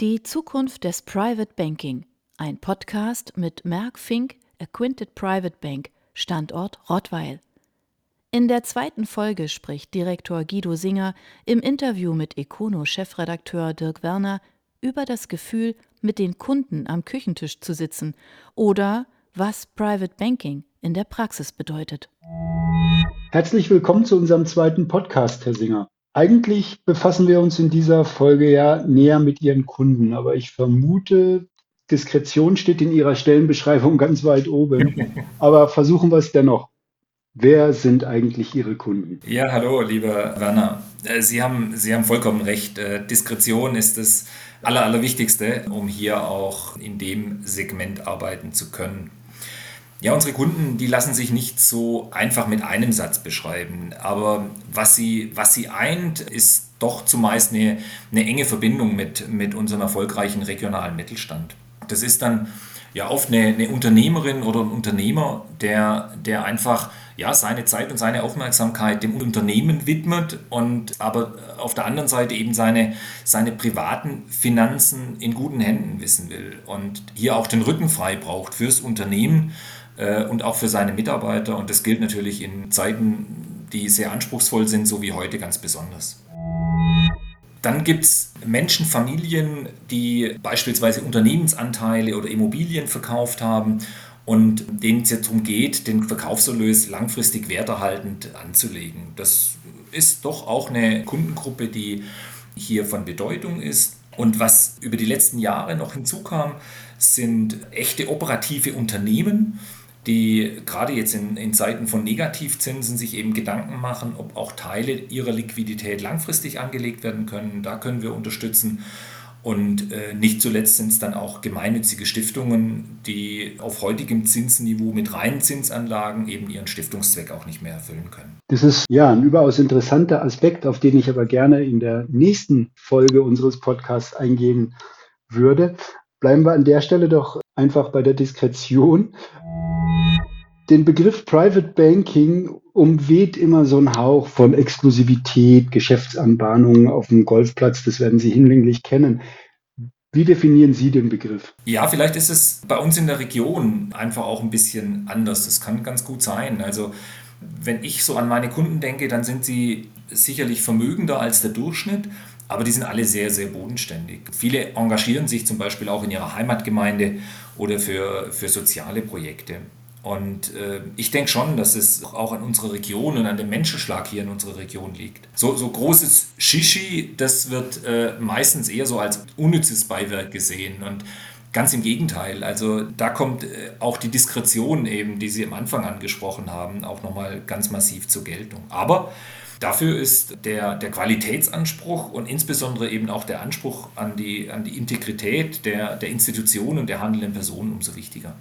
Die Zukunft des Private Banking. Ein Podcast mit Merck Fink, Acquinted Private Bank, Standort Rottweil. In der zweiten Folge spricht Direktor Guido Singer im Interview mit Econo-Chefredakteur Dirk Werner über das Gefühl, mit den Kunden am Küchentisch zu sitzen oder was Private Banking in der Praxis bedeutet. Herzlich willkommen zu unserem zweiten Podcast, Herr Singer. Eigentlich befassen wir uns in dieser Folge ja näher mit Ihren Kunden, aber ich vermute, Diskretion steht in Ihrer Stellenbeschreibung ganz weit oben. Aber versuchen wir es dennoch. Wer sind eigentlich Ihre Kunden? Ja, hallo, lieber Werner. Äh, Sie haben, Sie haben vollkommen recht. Äh, Diskretion ist das Aller, Allerwichtigste, um hier auch in dem Segment arbeiten zu können. Ja, unsere Kunden, die lassen sich nicht so einfach mit einem Satz beschreiben. Aber was sie, was sie eint, ist doch zumeist eine, eine enge Verbindung mit, mit unserem erfolgreichen regionalen Mittelstand. Das ist dann ja oft eine, eine Unternehmerin oder ein Unternehmer, der, der einfach ja, seine Zeit und seine Aufmerksamkeit dem Unternehmen widmet und aber auf der anderen Seite eben seine, seine privaten Finanzen in guten Händen wissen will und hier auch den Rücken frei braucht fürs Unternehmen äh, und auch für seine Mitarbeiter. Und das gilt natürlich in Zeiten, die sehr anspruchsvoll sind, so wie heute ganz besonders. Dann gibt es Menschen, Familien, die beispielsweise Unternehmensanteile oder Immobilien verkauft haben und denen es jetzt darum geht, den Verkaufserlös langfristig werterhaltend anzulegen. Das ist doch auch eine Kundengruppe, die hier von Bedeutung ist. Und was über die letzten Jahre noch hinzukam, sind echte operative Unternehmen, die gerade jetzt in, in Zeiten von Negativzinsen sich eben Gedanken machen, ob auch Teile ihrer Liquidität langfristig angelegt werden können. Da können wir unterstützen. Und äh, nicht zuletzt sind es dann auch gemeinnützige Stiftungen, die auf heutigem Zinsniveau mit reinen Zinsanlagen eben ihren Stiftungszweck auch nicht mehr erfüllen können. Das ist ja ein überaus interessanter Aspekt, auf den ich aber gerne in der nächsten Folge unseres Podcasts eingehen würde. Bleiben wir an der Stelle doch einfach bei der Diskretion den Begriff Private Banking umweht immer so ein Hauch von Exklusivität, Geschäftsanbahnungen auf dem Golfplatz, das werden Sie hinlänglich kennen. Wie definieren Sie den Begriff? Ja, vielleicht ist es bei uns in der Region einfach auch ein bisschen anders. Das kann ganz gut sein. Also wenn ich so an meine Kunden denke, dann sind sie sicherlich vermögender als der Durchschnitt, aber die sind alle sehr, sehr bodenständig. Viele engagieren sich zum Beispiel auch in ihrer Heimatgemeinde oder für, für soziale Projekte. Und äh, ich denke schon, dass es auch an unserer Region und an dem Menschenschlag hier in unserer Region liegt. So, so großes Shishi, das wird äh, meistens eher so als unnützes Beiwerk gesehen. Und ganz im Gegenteil, also da kommt äh, auch die Diskretion eben, die Sie am Anfang angesprochen haben, auch nochmal ganz massiv zur Geltung. Aber Dafür ist der, der Qualitätsanspruch und insbesondere eben auch der Anspruch an die, an die Integrität der, der Institutionen und der handelnden Personen umso wichtiger.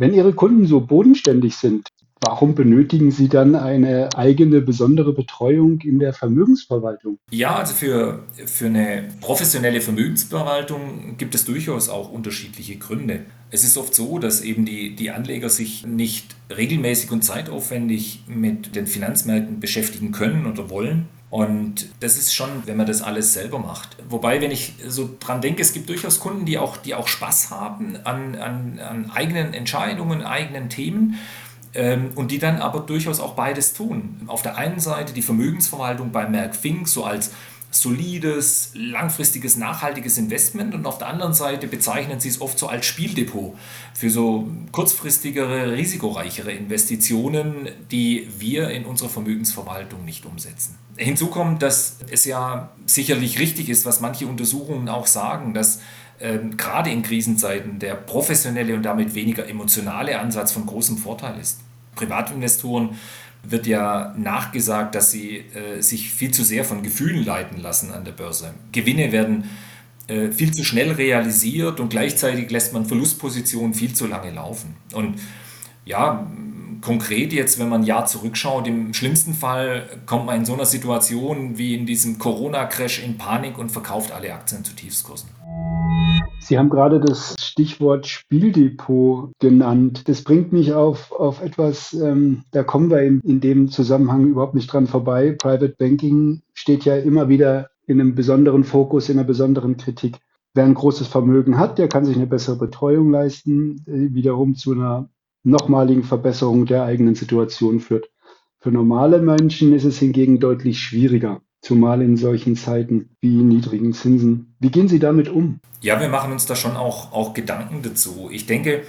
Wenn Ihre Kunden so bodenständig sind, warum benötigen Sie dann eine eigene besondere Betreuung in der Vermögensverwaltung? Ja, also für, für eine professionelle Vermögensverwaltung gibt es durchaus auch unterschiedliche Gründe. Es ist oft so, dass eben die, die Anleger sich nicht regelmäßig und zeitaufwendig mit den Finanzmärkten beschäftigen können oder wollen. Und das ist schon, wenn man das alles selber macht. Wobei, wenn ich so dran denke, es gibt durchaus Kunden, die auch, die auch Spaß haben an, an, an eigenen Entscheidungen, eigenen Themen ähm, und die dann aber durchaus auch beides tun. Auf der einen Seite die Vermögensverwaltung bei Merck Fink so als solides, langfristiges, nachhaltiges Investment und auf der anderen Seite bezeichnen sie es oft so als Spieldepot für so kurzfristigere, risikoreichere Investitionen, die wir in unserer Vermögensverwaltung nicht umsetzen. Hinzu kommt, dass es ja sicherlich richtig ist, was manche Untersuchungen auch sagen, dass ähm, gerade in Krisenzeiten der professionelle und damit weniger emotionale Ansatz von großem Vorteil ist. Privatinvestoren wird ja nachgesagt, dass sie äh, sich viel zu sehr von Gefühlen leiten lassen an der Börse. Gewinne werden äh, viel zu schnell realisiert und gleichzeitig lässt man Verlustpositionen viel zu lange laufen. Und ja, konkret jetzt, wenn man ein Jahr zurückschaut, im schlimmsten Fall kommt man in so einer Situation wie in diesem Corona-Crash in Panik und verkauft alle Aktien zu Tiefskursen. Sie haben gerade das Stichwort Spieldepot genannt. Das bringt mich auf, auf etwas, ähm, da kommen wir in, in dem Zusammenhang überhaupt nicht dran vorbei. Private Banking steht ja immer wieder in einem besonderen Fokus, in einer besonderen Kritik. Wer ein großes Vermögen hat, der kann sich eine bessere Betreuung leisten, äh, wiederum zu einer nochmaligen Verbesserung der eigenen Situation führt. Für normale Menschen ist es hingegen deutlich schwieriger, zumal in solchen Zeiten wie niedrigen Zinsen. Wie gehen Sie damit um? Ja, wir machen uns da schon auch, auch Gedanken dazu. Ich denke,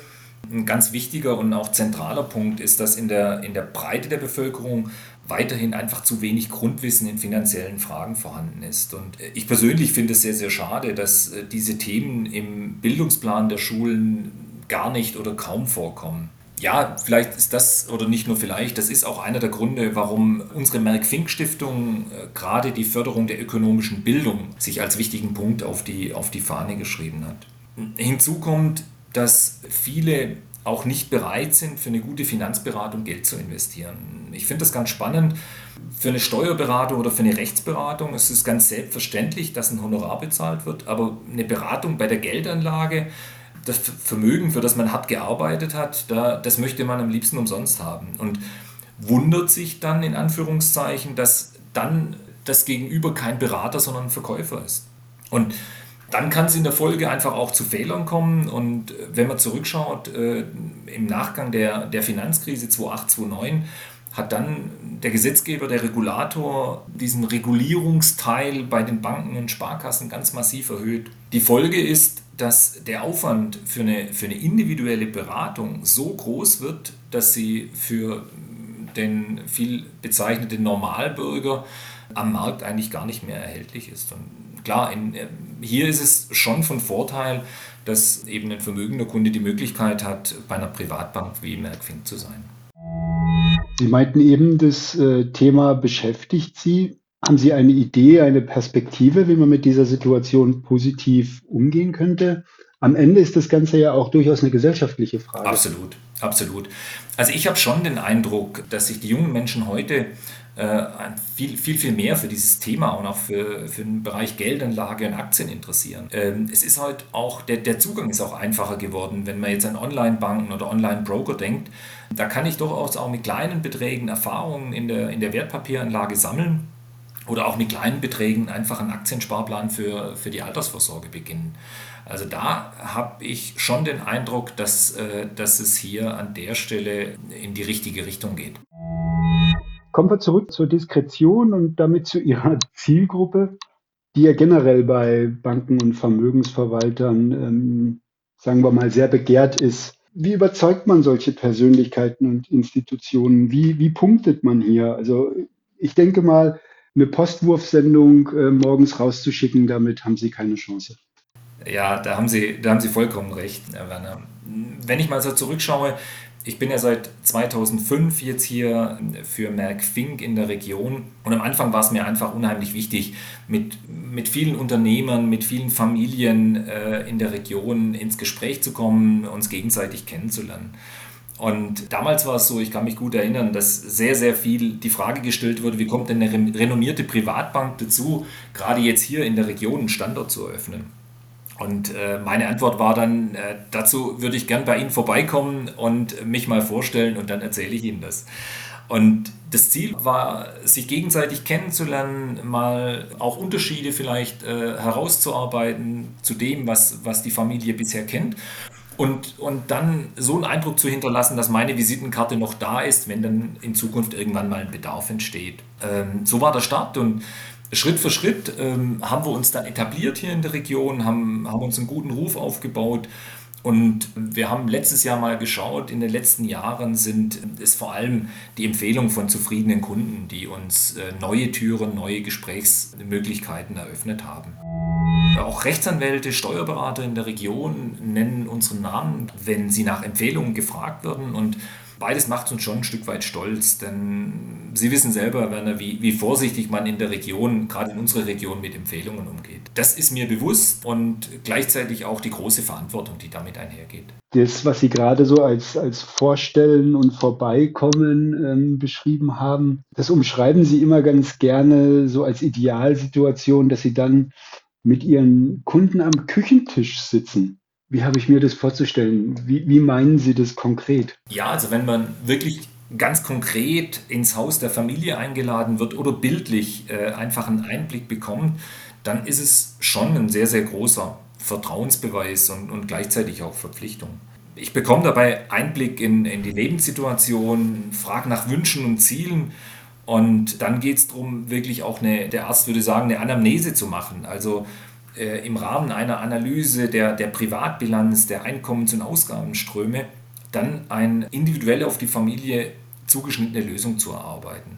ein ganz wichtiger und auch zentraler Punkt ist, dass in der, in der Breite der Bevölkerung weiterhin einfach zu wenig Grundwissen in finanziellen Fragen vorhanden ist. Und ich persönlich finde es sehr, sehr schade, dass äh, diese Themen im Bildungsplan der Schulen gar nicht oder kaum vorkommen. Ja, vielleicht ist das, oder nicht nur vielleicht, das ist auch einer der Gründe, warum unsere Merck-Fink-Stiftung äh, gerade die Förderung der ökonomischen Bildung sich als wichtigen Punkt auf die, auf die Fahne geschrieben hat. Hinzu kommt, dass viele auch nicht bereit sind, für eine gute Finanzberatung Geld zu investieren. Ich finde das ganz spannend. Für eine Steuerberatung oder für eine Rechtsberatung ist es ganz selbstverständlich, dass ein Honorar bezahlt wird, aber eine Beratung bei der Geldanlage, das Vermögen, für das man hart gearbeitet hat, da, das möchte man am liebsten umsonst haben. Und wundert sich dann in Anführungszeichen, dass dann das Gegenüber kein Berater, sondern ein Verkäufer ist. Und dann kann es in der Folge einfach auch zu Fehlern kommen. Und wenn man zurückschaut, äh, im Nachgang der, der Finanzkrise 2008, 2009, hat dann der Gesetzgeber, der Regulator diesen Regulierungsteil bei den Banken und Sparkassen ganz massiv erhöht. Die Folge ist, dass der Aufwand für eine, für eine individuelle Beratung so groß wird, dass sie für den viel bezeichneten Normalbürger am Markt eigentlich gar nicht mehr erhältlich ist. Und klar, in, hier ist es schon von Vorteil, dass eben ein vermögender Kunde die Möglichkeit hat, bei einer Privatbank wie Merckfink zu sein. Sie meinten eben, das äh, Thema beschäftigt Sie. Haben Sie eine Idee, eine Perspektive, wie man mit dieser Situation positiv umgehen könnte? Am Ende ist das Ganze ja auch durchaus eine gesellschaftliche Frage. Absolut, absolut. Also ich habe schon den Eindruck, dass sich die jungen Menschen heute äh, viel, viel, viel mehr für dieses Thema und auch für, für den Bereich Geldanlage und Aktien interessieren. Ähm, es ist halt auch, der, der Zugang ist auch einfacher geworden, wenn man jetzt an Online-Banken oder Online-Broker denkt. Da kann ich durchaus auch mit kleinen Beträgen Erfahrungen in der, in der Wertpapieranlage sammeln oder auch mit kleinen Beträgen einfach einen Aktiensparplan für, für die Altersvorsorge beginnen. Also da habe ich schon den Eindruck, dass, äh, dass es hier an der Stelle in die richtige Richtung geht. Kommen wir zurück zur Diskretion und damit zu Ihrer Zielgruppe, die ja generell bei Banken und Vermögensverwaltern, ähm, sagen wir mal, sehr begehrt ist. Wie überzeugt man solche Persönlichkeiten und Institutionen? Wie, wie punktet man hier? Also ich denke mal, eine Postwurfsendung äh, morgens rauszuschicken, damit haben Sie keine Chance. Ja, da haben Sie, da haben Sie vollkommen recht, Herr Werner. Wenn ich mal so zurückschaue, ich bin ja seit 2005 jetzt hier für Merck Fink in der Region und am Anfang war es mir einfach unheimlich wichtig, mit, mit vielen Unternehmern, mit vielen Familien äh, in der Region ins Gespräch zu kommen, uns gegenseitig kennenzulernen. Und damals war es so, ich kann mich gut erinnern, dass sehr, sehr viel die Frage gestellt wurde, wie kommt denn eine renommierte Privatbank dazu, gerade jetzt hier in der Region einen Standort zu eröffnen? Und äh, meine Antwort war dann, äh, dazu würde ich gern bei Ihnen vorbeikommen und mich mal vorstellen und dann erzähle ich Ihnen das. Und das Ziel war, sich gegenseitig kennenzulernen, mal auch Unterschiede vielleicht äh, herauszuarbeiten zu dem, was, was die Familie bisher kennt. Und, und dann so einen Eindruck zu hinterlassen, dass meine Visitenkarte noch da ist, wenn dann in Zukunft irgendwann mal ein Bedarf entsteht. Ähm, so war der Start und Schritt für Schritt ähm, haben wir uns dann etabliert hier in der Region, haben, haben uns einen guten Ruf aufgebaut. Und wir haben letztes Jahr mal geschaut, in den letzten Jahren sind es vor allem die Empfehlungen von zufriedenen Kunden, die uns äh, neue Türen, neue Gesprächsmöglichkeiten eröffnet haben. Auch Rechtsanwälte, Steuerberater in der Region nennen unseren Namen, wenn sie nach Empfehlungen gefragt werden. Und beides macht uns schon ein Stück weit stolz, denn Sie wissen selber, Werner, wie, wie vorsichtig man in der Region, gerade in unserer Region, mit Empfehlungen umgeht. Das ist mir bewusst und gleichzeitig auch die große Verantwortung, die damit einhergeht. Das, was Sie gerade so als, als Vorstellen und Vorbeikommen ähm, beschrieben haben, das umschreiben Sie immer ganz gerne so als Idealsituation, dass Sie dann mit Ihren Kunden am Küchentisch sitzen. Wie habe ich mir das vorzustellen? Wie, wie meinen Sie das konkret? Ja, also wenn man wirklich ganz konkret ins Haus der Familie eingeladen wird oder bildlich äh, einfach einen Einblick bekommt, dann ist es schon ein sehr, sehr großer Vertrauensbeweis und, und gleichzeitig auch Verpflichtung. Ich bekomme dabei Einblick in, in die Lebenssituation, frage nach Wünschen und Zielen und dann geht es darum, wirklich auch eine, der Arzt würde sagen, eine Anamnese zu machen. Also äh, im Rahmen einer Analyse der, der Privatbilanz, der Einkommens- und Ausgabenströme, dann eine individuell auf die Familie zugeschnittene Lösung zu erarbeiten.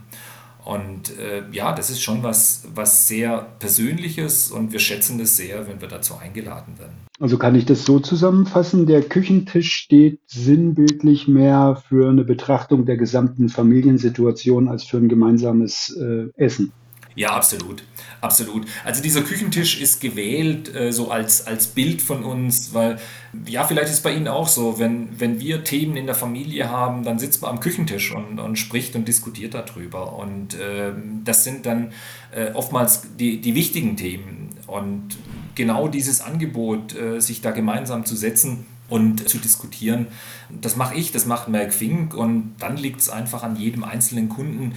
Und äh, ja, das ist schon was, was sehr Persönliches und wir schätzen das sehr, wenn wir dazu eingeladen werden. Also kann ich das so zusammenfassen, der Küchentisch steht sinnbildlich mehr für eine Betrachtung der gesamten Familiensituation als für ein gemeinsames äh, Essen. Ja, absolut. Absolut. Also dieser Küchentisch ist gewählt äh, so als, als Bild von uns, weil ja, vielleicht ist bei Ihnen auch so, wenn, wenn wir Themen in der Familie haben, dann sitzt man am Küchentisch und, und spricht und diskutiert darüber. Und äh, das sind dann äh, oftmals die, die wichtigen Themen. Und genau dieses Angebot, äh, sich da gemeinsam zu setzen, und zu diskutieren. Das mache ich, das macht Merck Fink und dann liegt es einfach an jedem einzelnen Kunden,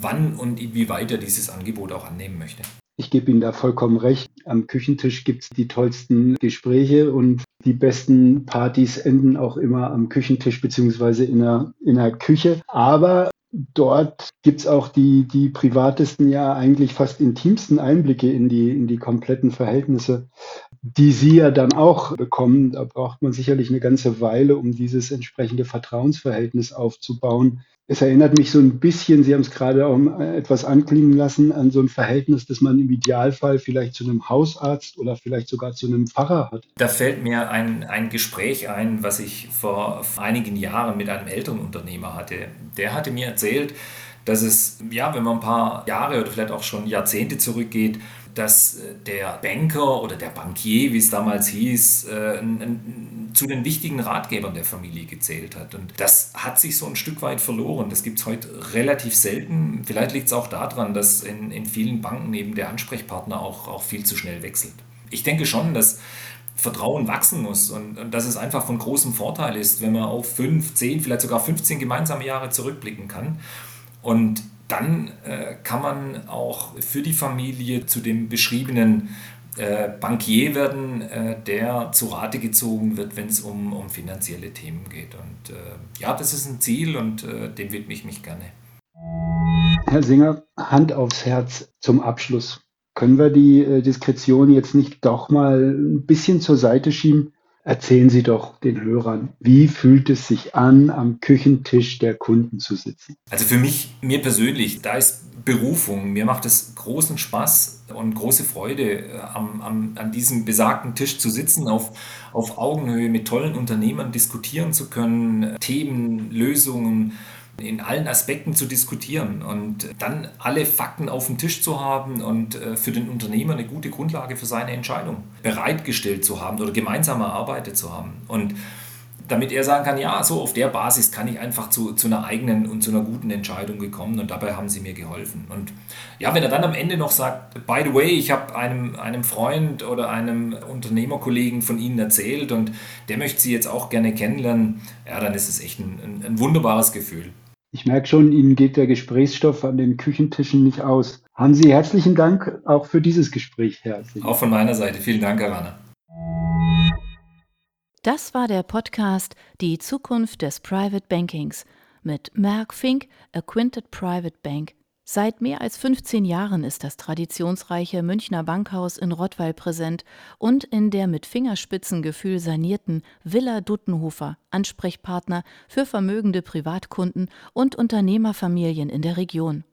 wann und inwieweit er dieses Angebot auch annehmen möchte. Ich gebe Ihnen da vollkommen recht. Am Küchentisch gibt es die tollsten Gespräche und die besten Partys enden auch immer am Küchentisch beziehungsweise in der, in der Küche. Aber dort gibt es auch die, die privatesten, ja eigentlich fast intimsten Einblicke in die, in die kompletten Verhältnisse, die Sie ja dann auch bekommen. Da braucht man sicherlich eine ganze Weile, um dieses entsprechende Vertrauensverhältnis aufzubauen. Es erinnert mich so ein bisschen, Sie haben es gerade auch etwas anklingen lassen, an so ein Verhältnis, das man im Idealfall vielleicht zu einem Hausarzt oder vielleicht sogar zu einem Pfarrer hat. Da fällt mir ein, ein Gespräch ein, was ich vor einigen Jahren mit einem Elternunternehmer hatte. Der hatte mir erzählt, dass es, ja, wenn man ein paar Jahre oder vielleicht auch schon Jahrzehnte zurückgeht, dass äh, der Banker oder der Bankier, wie es damals hieß, äh, zu den wichtigen Ratgebern der Familie gezählt hat. Und das hat sich so ein Stück weit verloren. Das gibt es heute relativ selten. Vielleicht liegt es auch daran, dass in, in vielen Banken eben der Ansprechpartner auch, auch viel zu schnell wechselt. Ich denke schon, dass Vertrauen wachsen muss und, und dass es einfach von großem Vorteil ist, wenn man auf fünf, zehn, vielleicht sogar 15 gemeinsame Jahre zurückblicken kann. Und dann äh, kann man auch für die Familie zu dem beschriebenen äh, Bankier werden, äh, der zu Rate gezogen wird, wenn es um, um finanzielle Themen geht. Und äh, ja, das ist ein Ziel und äh, dem widme ich mich gerne. Herr Singer, Hand aufs Herz zum Abschluss. Können wir die äh, Diskretion jetzt nicht doch mal ein bisschen zur Seite schieben? Erzählen Sie doch den Hörern, wie fühlt es sich an, am Küchentisch der Kunden zu sitzen? Also für mich, mir persönlich, da ist Berufung. Mir macht es großen Spaß und große Freude, äh, am, am, an diesem besagten Tisch zu sitzen, auf, auf Augenhöhe mit tollen Unternehmern diskutieren zu können, Themen, Lösungen in allen Aspekten zu diskutieren und dann alle Fakten auf dem Tisch zu haben und äh, für den Unternehmer eine gute Grundlage für seine Entscheidung bereitgestellt zu haben oder gemeinsam erarbeitet zu haben. Und damit er sagen kann, ja, so auf der Basis kann ich einfach zu, zu einer eigenen und zu einer guten Entscheidung gekommen und dabei haben sie mir geholfen. Und ja, wenn er dann am Ende noch sagt, by the way, ich habe einem, einem Freund oder einem Unternehmerkollegen von Ihnen erzählt und der möchte Sie jetzt auch gerne kennenlernen, ja, dann ist es echt ein, ein, ein wunderbares Gefühl. Ich merke schon, Ihnen geht der Gesprächsstoff an den Küchentischen nicht aus. Haben Sie herzlichen Dank auch für dieses Gespräch, Herr Sing. Auch von meiner Seite. Vielen Dank, Herr Werner. Das war der Podcast Die Zukunft des Private Bankings mit Mark Fink, Acquinted Private Bank Seit mehr als 15 Jahren ist das traditionsreiche Münchner Bankhaus in Rottweil präsent und in der mit Fingerspitzengefühl sanierten Villa Duttenhofer Ansprechpartner für vermögende Privatkunden und Unternehmerfamilien in der Region.